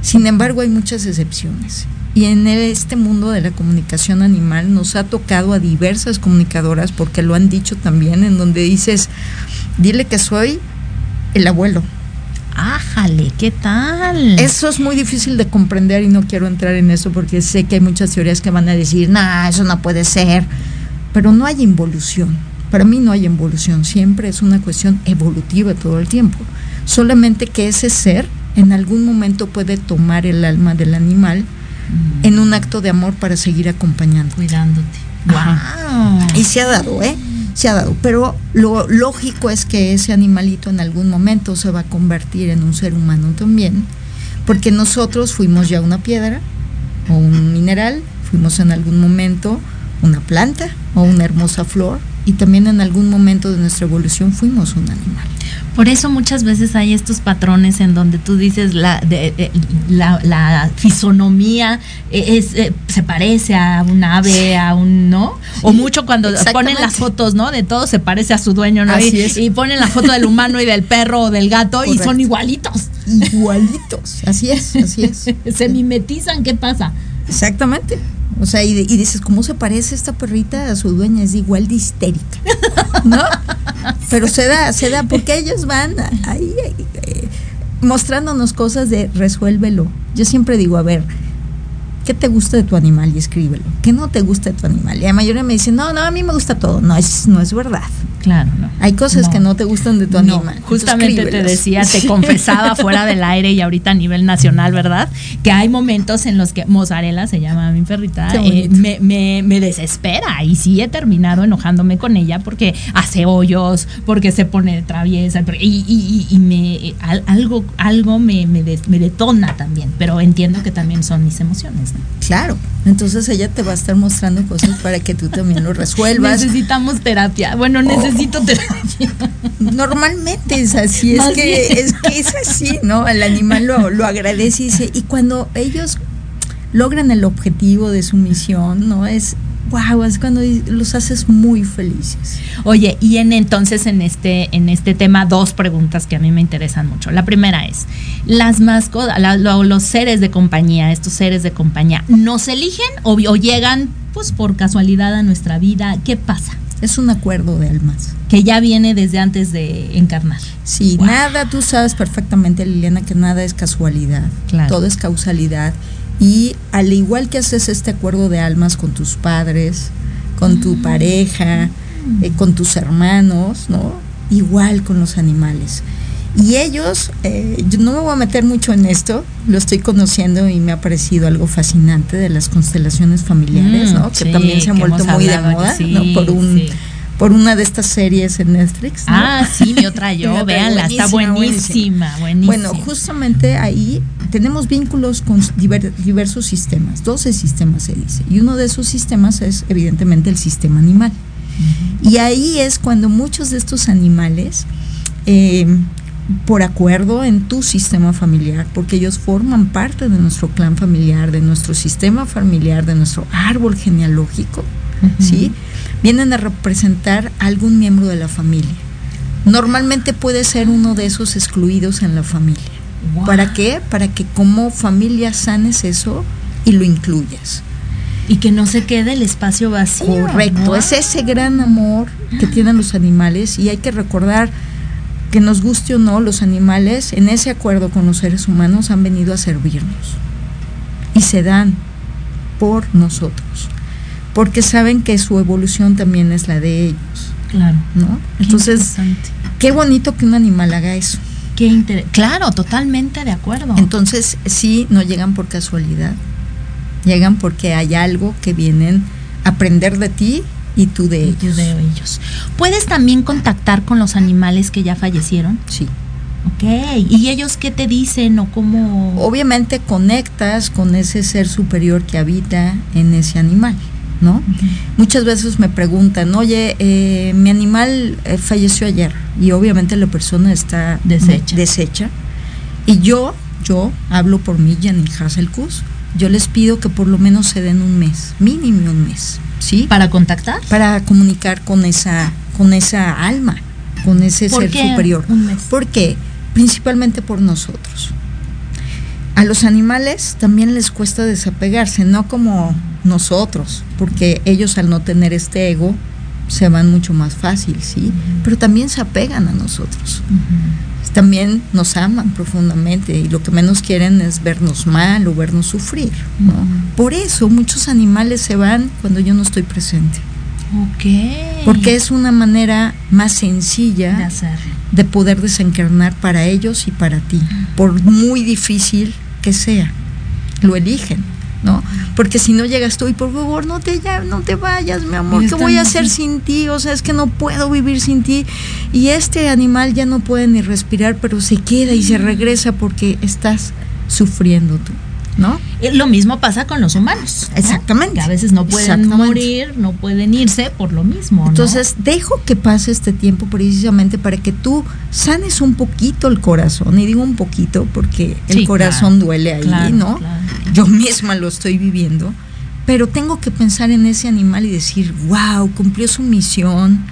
Sin embargo, hay muchas excepciones. Y en este mundo de la comunicación animal nos ha tocado a diversas comunicadoras, porque lo han dicho también, en donde dices, dile que soy el abuelo. Ájale, ¿qué tal? Eso es muy difícil de comprender y no quiero entrar en eso porque sé que hay muchas teorías que van a decir, nah, eso no puede ser. Pero no hay involución. Para mí no hay involución, siempre es una cuestión evolutiva todo el tiempo solamente que ese ser en algún momento puede tomar el alma del animal. En un acto de amor para seguir acompañando. Cuidándote. Wow. Y se ha dado, ¿eh? Se ha dado. Pero lo lógico es que ese animalito en algún momento se va a convertir en un ser humano también, porque nosotros fuimos ya una piedra o un mineral, fuimos en algún momento una planta o una hermosa flor y también en algún momento de nuestra evolución fuimos un animal. Por eso muchas veces hay estos patrones en donde tú dices la, de, la, fisonomía es, eh, se parece a un ave, a un, ¿no? o mucho cuando ponen las fotos, ¿no? De todo se parece a su dueño, ¿no? y, y, ponen la foto del humano y del perro o del gato y son igualitos. Igualitos, así es, así es. se mimetizan, ¿qué pasa? Exactamente. O sea, y, y, dices, ¿cómo se parece esta perrita a su dueña? Es igual de histérica, ¿no? Pero se da, se da, porque ellos van ahí, eh, mostrándonos cosas de resuélvelo. Yo siempre digo, a ver, ¿qué te gusta de tu animal? Y escríbelo. ¿Qué no te gusta de tu animal? Y la mayoría me dicen, no, no, a mí me gusta todo. No, es, no es verdad. Claro, no. Hay cosas que no te gustan de tu animal. justamente te decía, te confesaba fuera del aire y ahorita a nivel nacional, ¿verdad? Que hay momentos en los que Mozzarella, se llama mi perrita, eh, me, me, me, desespera y sí he terminado enojándome con ella porque hace hoyos, porque se pone traviesa y, y, y, me algo, algo me, me, me detona también, pero entiendo que también son mis emociones. ¿no? Claro, entonces ella te va a estar mostrando cosas para que tú también lo resuelvas. Necesitamos terapia. Bueno, necesitamos necesito terapia. Normalmente es así, es que, es que es así, ¿no? El animal lo, lo agradece y dice, y cuando ellos logran el objetivo de su misión, ¿no? Es wow, es cuando los haces muy felices. Oye, y en entonces en este en este tema dos preguntas que a mí me interesan mucho. La primera es, las mascotas, la, lo, los seres de compañía, estos seres de compañía, ¿nos eligen o, o llegan pues por casualidad a nuestra vida? ¿Qué pasa? Es un acuerdo de almas. Que ya viene desde antes de encarnar. Sí, wow. nada, tú sabes perfectamente, Liliana, que nada es casualidad. Claro. Todo es causalidad. Y al igual que haces este acuerdo de almas con tus padres, con tu mm. pareja, eh, con tus hermanos, ¿no? Igual con los animales. Y ellos, eh, yo no me voy a meter mucho en esto, lo estoy conociendo y me ha parecido algo fascinante de las constelaciones familiares, mm, ¿no? Sí, que también se han vuelto muy de moda, sí, ¿no? Por un sí. Por una de estas series en Netflix. ¿no? Ah, sí, mi otra yo, véanla, está buenísima, buenísima, Bueno, justamente ahí tenemos vínculos con diver, diversos sistemas, 12 sistemas se dice, y uno de esos sistemas es evidentemente el sistema animal. Uh -huh. Y ahí es cuando muchos de estos animales eh, por acuerdo en tu sistema familiar, porque ellos forman parte de nuestro clan familiar, de nuestro sistema familiar, de nuestro árbol genealógico, uh -huh. ¿sí? Vienen a representar a algún miembro de la familia. Normalmente puede ser uno de esos excluidos en la familia. Wow. ¿Para qué? Para que como familia sanes eso y lo incluyas. Y que no se quede el espacio vacío. Correcto, wow. es ese gran amor que tienen los animales y hay que recordar que nos guste o no, los animales, en ese acuerdo con los seres humanos, han venido a servirnos. Y se dan por nosotros. Porque saben que su evolución también es la de ellos. Claro. ¿No? Entonces, qué bonito que un animal haga eso. Qué inter claro, totalmente de acuerdo. Entonces, sí, no llegan por casualidad. Llegan porque hay algo que vienen a aprender de ti y tú de, y ellos. Tú de ellos. ¿Puedes también contactar con los animales que ya fallecieron? Sí. Ok, ¿y ellos qué te dicen o cómo? Obviamente conectas con ese ser superior que habita en ese animal, ¿no? Uh -huh. Muchas veces me preguntan, oye, eh, mi animal eh, falleció ayer y obviamente la persona está deshecha. deshecha. Y yo, yo hablo por mí, Janine Hasselkus, yo les pido que por lo menos se den un mes, mínimo un mes. ¿sí? Para contactar. Para comunicar con esa, con esa alma, con ese ser qué? superior. Un mes. ¿Por qué? Principalmente por nosotros. A los animales también les cuesta desapegarse, no como nosotros, porque ellos al no tener este ego se van mucho más fácil, ¿sí? Uh -huh. Pero también se apegan a nosotros. Uh -huh. También nos aman profundamente y lo que menos quieren es vernos mal o vernos sufrir, ¿no? Uh -huh. Por eso muchos animales se van cuando yo no estoy presente. Porque es una manera más sencilla de, hacer. de poder desencarnar para ellos y para ti, por muy difícil que sea. Lo eligen. ¿No? Porque si no llegas tú y por favor no te ya, no te vayas, mi amor, ¿qué voy a hacer sin ti? O sea, es que no puedo vivir sin ti. Y este animal ya no puede ni respirar, pero se queda y se regresa porque estás sufriendo tú. ¿No? Lo mismo pasa con los humanos. ¿no? Exactamente. Que a veces no pueden morir, no pueden irse por lo mismo. Entonces, ¿no? dejo que pase este tiempo precisamente para que tú sanes un poquito el corazón. Y digo un poquito porque sí, el corazón claro, duele ahí, claro, ¿no? Claro. Yo misma lo estoy viviendo. Pero tengo que pensar en ese animal y decir, wow, cumplió su misión.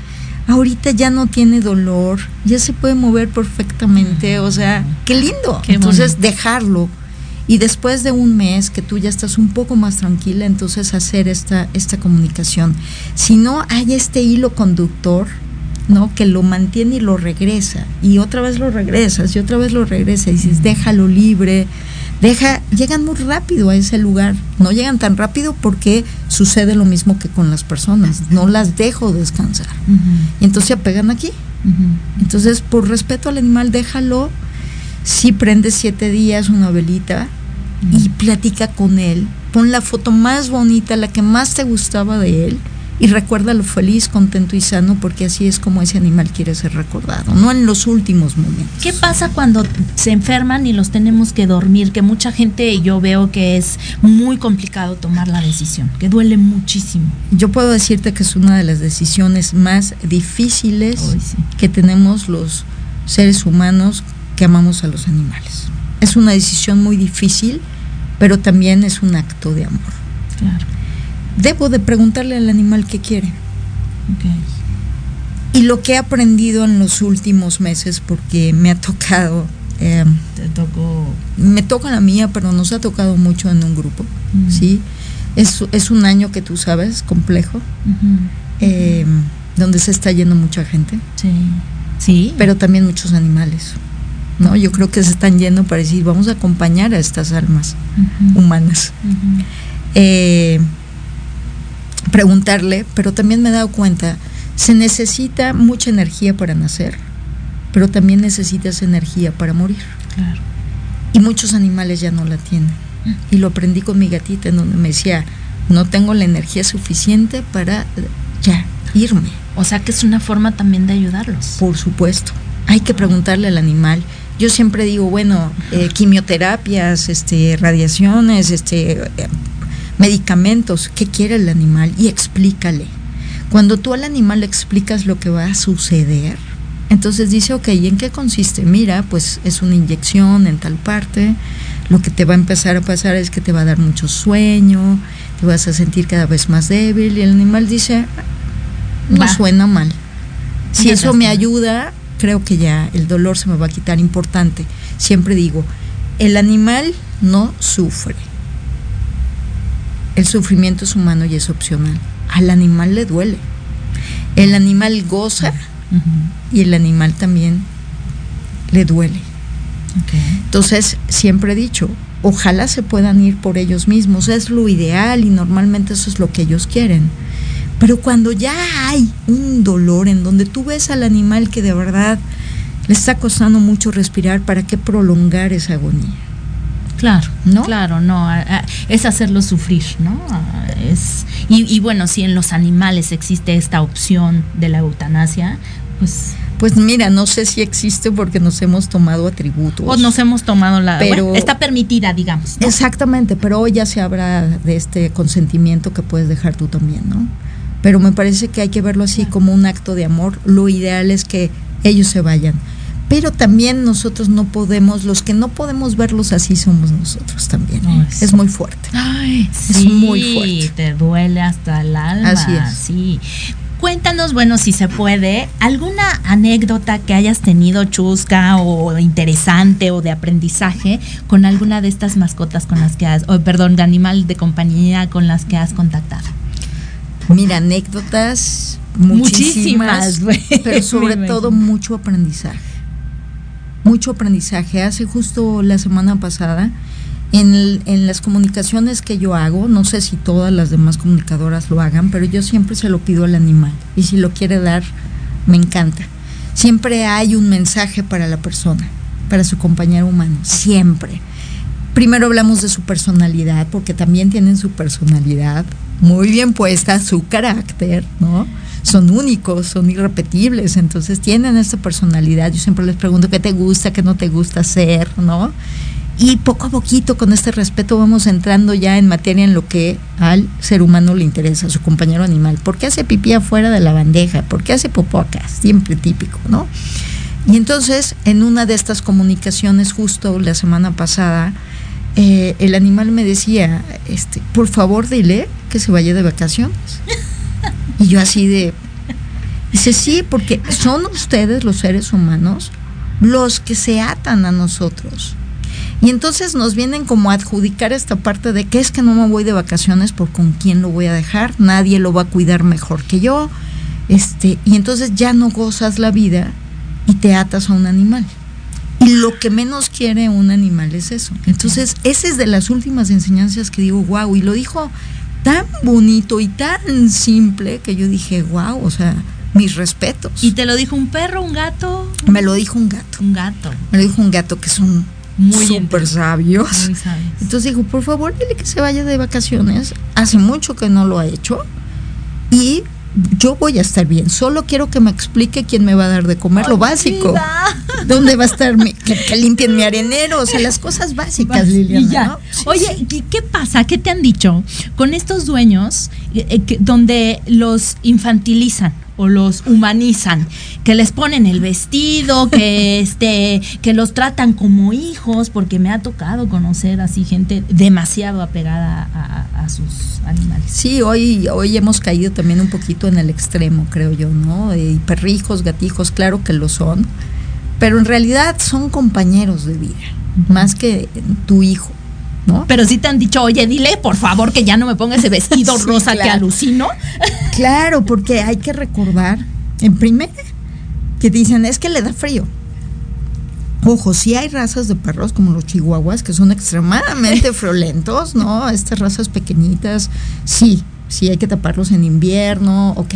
Ahorita ya no tiene dolor, ya se puede mover perfectamente. O sea, qué lindo. Qué Entonces, dejarlo Y después de un mes que tú ya estás un poco más tranquila, entonces hacer esta, esta comunicación. Si no hay este hilo conductor, ¿no? Que lo mantiene y lo regresa. Y otra vez lo regresas y otra vez lo regresa. Y dices, déjalo libre. Deja, llegan muy rápido a ese lugar. No llegan tan rápido porque sucede lo mismo que con las personas. No las dejo descansar. Y entonces se apegan aquí. Entonces, por respeto al animal, déjalo. Si prende siete días una velita y platica con él. Pon la foto más bonita, la que más te gustaba de él y recuérdalo feliz, contento y sano, porque así es como ese animal quiere ser recordado, no en los últimos momentos. ¿Qué pasa cuando se enferman y los tenemos que dormir? Que mucha gente yo veo que es muy complicado tomar la decisión, que duele muchísimo. Yo puedo decirte que es una de las decisiones más difíciles que tenemos los seres humanos que amamos a los animales. Es una decisión muy difícil, pero también es un acto de amor. Claro debo de preguntarle al animal qué quiere. Y lo que he aprendido en los últimos meses, porque me ha tocado... Eh, Te tocó... Me toca la mía, pero nos ha tocado mucho en un grupo, ¿sí? Es, es, un año que tú sabes, complejo, eh, donde se está yendo mucha gente. Sí. Sí. Pero también muchos animales. ¿No? Yo creo que se están yendo para decir, vamos a acompañar a estas almas humanas. Eh, preguntarle, pero también me he dado cuenta, se necesita mucha energía para nacer, pero también necesitas energía para morir. Y muchos animales ya no la tienen. Y lo aprendí con mi gatita, en donde me decía, no tengo la energía suficiente para ya irme. O sea que es una forma también de ayudarlos. Por supuesto. Hay que preguntarle al animal. Yo siempre digo, bueno, eh, quimioterapias, este, radiaciones, este, medicamentos, qué quiere el animal y explícale. Cuando tú al animal le explicas lo que va a suceder, entonces dice, ok, ¿y en qué consiste? Mira, pues es una inyección en tal parte, lo que te va a empezar a pasar es que te va a dar mucho sueño, te vas a sentir cada vez más débil y el animal dice, no suena mal. Si eso me ayuda, creo que ya el dolor se me va a quitar. Importante, siempre digo, el animal no sufre el sufrimiento es humano y es opcional. Al animal le duele. El animal goza y el animal también le duele. Entonces, siempre he dicho, ojalá se puedan ir por ellos mismos, es lo ideal y normalmente eso es lo que ellos quieren. Pero cuando ya hay un dolor en donde tú ves al animal que de verdad le está costando mucho respirar, ¿para qué prolongar esa agonía? Claro, ¿no? Claro, no, es hacerlo sufrir, ¿no? Es, y, bueno, si en los animales existe esta opción de la eutanasia, pues... Pues mira, no sé si existe porque nos hemos tomado atributos. O nos hemos tomado la... Pero, está permitida, digamos. Exactamente, pero hoy ya se habla de este consentimiento que puedes dejar tú también, ¿no? Pero me parece que hay que verlo así como un acto de amor. Lo ideal es que ellos se vayan pero también nosotros no podemos, los que no podemos verlos así somos nosotros también. es muy fuerte. Ay, es muy fuerte. Te duele hasta el alma. Así es. Sí. Cuéntanos, bueno, si se puede, alguna anécdota que hayas tenido chusca o interesante o de aprendizaje con alguna de estas mascotas con las que has, o perdón, de animal de compañía con las que has contactado. Mira, anécdotas muchísimas, muchísimas pero sobre todo mucho aprendizaje mucho aprendizaje. Hace justo la semana pasada, en, en, las comunicaciones que yo hago, no sé si todas las demás comunicadoras lo hagan, pero yo siempre se lo pido al animal y si lo quiere dar, me encanta. Siempre hay un mensaje para la persona, para su compañero humano, siempre. Primero hablamos de su personalidad, porque también tienen su personalidad muy bien puesta, su carácter, ¿no? son únicos, son irrepetibles, entonces tienen esta personalidad. Yo siempre les pregunto qué te gusta, qué no te gusta hacer, ¿no? Y poco a poquito, con este respeto, vamos entrando ya en materia en lo que al ser humano le interesa, su compañero animal. ¿Por qué hace pipí afuera de la bandeja? ¿Por qué hace popó acá? Siempre típico, ¿no? Y entonces, en una de estas comunicaciones, justo la semana pasada, eh, el animal me decía, este, por favor dile que se vaya de vacaciones. Y yo así de, dice, sí, porque son ustedes los seres humanos los que se atan a nosotros. Y entonces nos vienen como a adjudicar esta parte de que es que no me voy de vacaciones por con quién lo voy a dejar, nadie lo va a cuidar mejor que yo. Este, y entonces ya no gozas la vida y te atas a un animal. Y lo que menos quiere un animal es eso. Entonces, esa es de las últimas enseñanzas que digo, wow, y lo dijo tan bonito y tan simple que yo dije, wow, o sea, mis respetos. ¿Y te lo dijo un perro, un gato? Me lo dijo un gato. Un gato. Me lo dijo un gato que son muy súper sabios. Entonces dijo, por favor, dile que se vaya de vacaciones. Hace mucho que no lo ha hecho. Y yo voy a estar bien. Solo quiero que me explique quién me va a dar de comer, lo básico. ¿Dónde va a estar mi, que, limpien mi arenero? O sea, las cosas básicas, Liliana. Oye, ¿qué pasa? ¿Qué te han dicho con estos dueños eh, eh, donde los infantilizan? O los humanizan, que les ponen el vestido, que este, que los tratan como hijos, porque me ha tocado conocer así gente demasiado apegada a, a sus animales. Sí, hoy, hoy hemos caído también un poquito en el extremo, creo yo, ¿no? Y perrijos, gatijos, claro que lo son, pero en realidad son compañeros de vida, más que tu hijo. Pero sí te han dicho, oye, dile por favor que ya no me ponga ese vestido rosa que alucino. claro, porque hay que recordar, en primer, que dicen, es que le da frío. Ojo, sí hay razas de perros como los chihuahuas que son extremadamente friolentos, ¿no? Estas razas pequeñitas, sí, sí hay que taparlos en invierno, ok,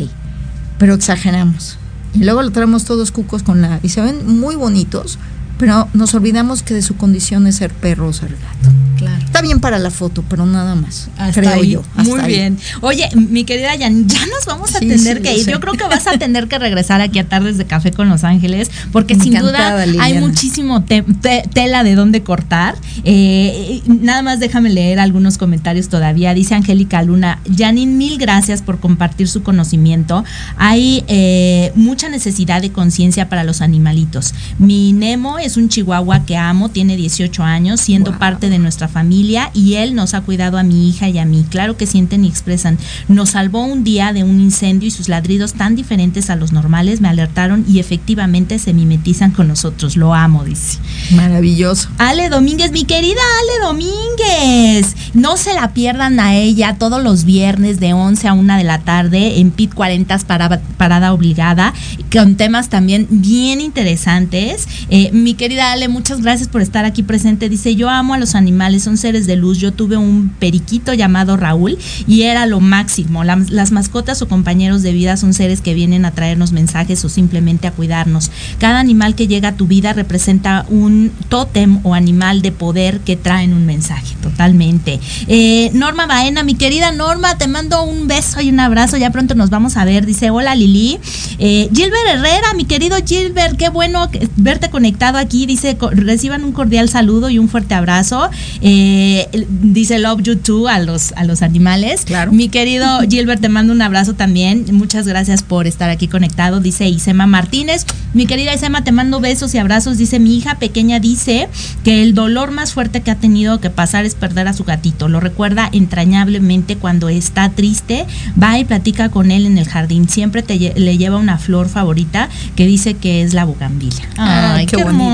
pero exageramos. Y luego lo traemos todos cucos con la... Y se ven muy bonitos, pero nos olvidamos que de su condición es ser perro o ser gato. Claro. Está bien para la foto, pero nada más. creo yo. Muy bien. Oye, mi querida Jan, ya nos vamos a tener que ir. Yo creo que vas a tener que regresar aquí a Tardes de Café con Los Ángeles, porque sin duda hay muchísimo tela de dónde cortar. Eh, nada más déjame leer algunos comentarios todavía. Dice Angélica Luna, Janine, mil gracias por compartir su conocimiento. Hay eh, mucha necesidad de conciencia para los animalitos. Mi Nemo es es un chihuahua que amo, tiene 18 años, siendo parte de nuestra familia y él nos ha cuidado a mi hija y a mí. Claro que sienten y expresan. Nos salvó un día de un incendio y sus ladridos tan diferentes a los normales me alertaron y efectivamente se mimetizan con nosotros. Lo amo, dice. Maravilloso. Ale Domínguez, mi querida Ale Domínguez. No se la pierdan a ella todos los viernes de 11 a 1 de la tarde en PIT 40 parada, parada obligada, con temas también bien interesantes. Eh, mi querida Ale, muchas gracias por estar aquí presente. Dice, yo amo a los animales, son seres de luz. Yo tuve un periquito llamado Raúl y era lo máximo. las mascotas o compañeros de vida son seres que vienen a traernos mensajes o simplemente a cuidarnos. Cada animal que llega a tu vida representa un tótem o animal de poder que traen un mensaje, totalmente. Eh, Norma Baena, mi querida Norma, te mando un beso y un abrazo. Ya pronto nos vamos a ver. Dice, hola Lili. Eh, Gilbert Herrera, mi querido Gilbert, qué bueno verte conectado aquí dice, reciban un cordial saludo y un fuerte abrazo. Eh, dice Love You Too a los, a los animales. Claro. Mi querido Gilbert, te mando un abrazo también. Muchas gracias por estar aquí conectado. Dice Isema Martínez. Mi querida Isema, te mando besos y abrazos. Dice, mi hija pequeña dice que el dolor más fuerte que ha tenido que pasar es perder a su gatito. Lo recuerda entrañablemente cuando está triste. Va y platica con él en el jardín. Siempre te, le lleva una flor favorita que dice que es la bugambilia. Ay, qué, hermoso.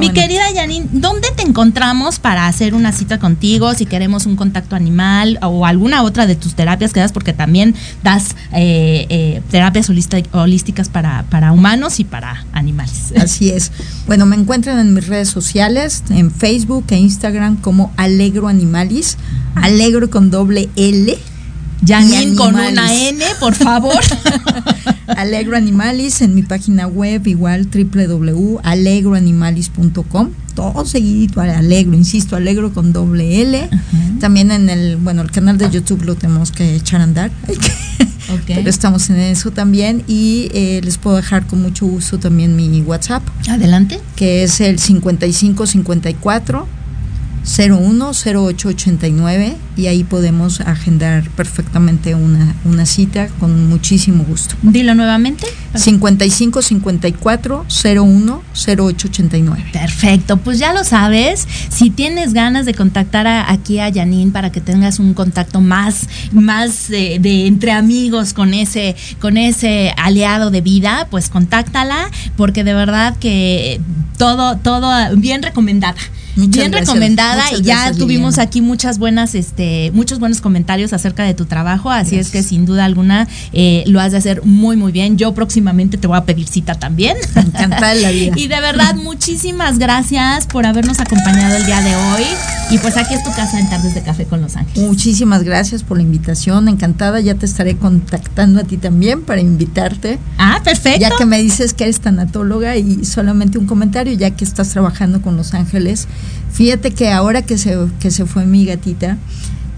Mi querida Janine, ¿dónde te encontramos para hacer una cita contigo? Si queremos un contacto animal o alguna otra de tus terapias que das, porque también das eh, eh, terapias holísticas para, para humanos y para animales. Así es. Bueno, me encuentran en mis redes sociales, en Facebook e Instagram como Alegro Animalis, Alegro con doble L. Janine con una N, por favor. Alegro Animalis en mi página web, igual www.alegroanimalis.com. Todo seguidito, Alegro, insisto, Alegro con doble L. También en el, bueno, el canal de YouTube lo tenemos que echar a andar. Pero estamos en eso también y eh, les puedo dejar con mucho gusto también mi WhatsApp. Adelante. Que es el 5554 010889 y ahí podemos agendar perfectamente una, una cita con muchísimo gusto. Dilo nuevamente. 55 54 01 08 89. Perfecto, pues ya lo sabes. Si tienes ganas de contactar aquí a Janine para que tengas un contacto más, más de, de, entre amigos con ese, con ese aliado de vida, pues contáctala, porque de verdad que todo, todo bien recomendada. Muchas bien gracias, recomendada y ya gracias, tuvimos Liliana. aquí muchas buenas, este, muchos buenos comentarios acerca de tu trabajo, así gracias. es que sin duda alguna eh, lo has de hacer muy muy bien. Yo próximamente te voy a pedir cita también. Encantada la vida. y de verdad muchísimas gracias por habernos acompañado el día de hoy y pues aquí es tu casa en Tardes de Café con Los Ángeles. Muchísimas gracias por la invitación, encantada, ya te estaré contactando a ti también para invitarte. Ah, perfecto. Ya que me dices que eres tanatóloga y solamente un comentario, ya que estás trabajando con Los Ángeles Fíjate que ahora que se, que se fue mi gatita,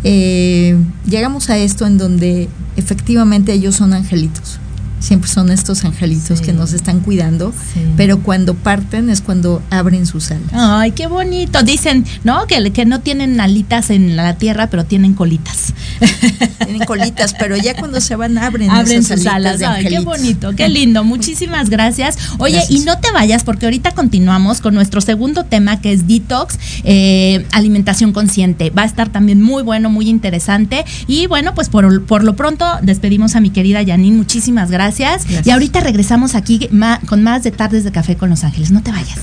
eh, llegamos a esto en donde efectivamente ellos son angelitos. Siempre son estos angelitos sí. que nos están cuidando, sí. pero cuando parten es cuando abren sus alas. Ay, qué bonito. Dicen, ¿no? Que, que no tienen alitas en la tierra, pero tienen colitas. Tienen colitas, pero ya cuando se van abren, abren sus alas. Ay, qué bonito, qué lindo. Muchísimas gracias. Oye, gracias. y no te vayas porque ahorita continuamos con nuestro segundo tema que es detox, eh, alimentación consciente. Va a estar también muy bueno, muy interesante. Y bueno, pues por, por lo pronto despedimos a mi querida Janine. Muchísimas gracias. Gracias. Y ahorita regresamos aquí con más de tardes de café con Los Ángeles. No te vayas.